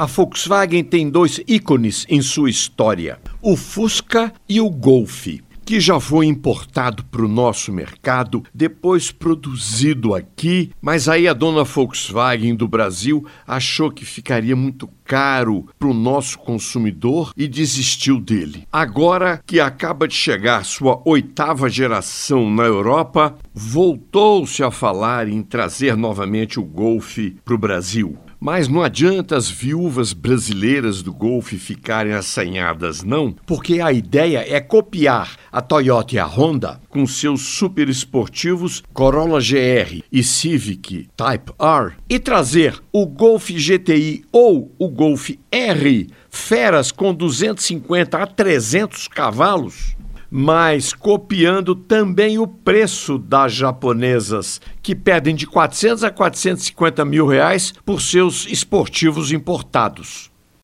A Volkswagen tem dois ícones em sua história: o Fusca e o Golf que já foi importado para o nosso mercado, depois produzido aqui, mas aí a dona Volkswagen do Brasil achou que ficaria muito caro para o nosso consumidor e desistiu dele. Agora que acaba de chegar sua oitava geração na Europa, voltou-se a falar em trazer novamente o Golf para o Brasil. Mas não adianta as viúvas brasileiras do Golf ficarem assanhadas, não, porque a ideia é copiar a Toyota e a Honda com seus super esportivos Corolla GR e Civic Type R e trazer o Golf GTI ou o Golf R, feras com 250 a 300 cavalos mas copiando também o preço das japonesas, que pedem de 400 a 450 mil reais por seus esportivos importados.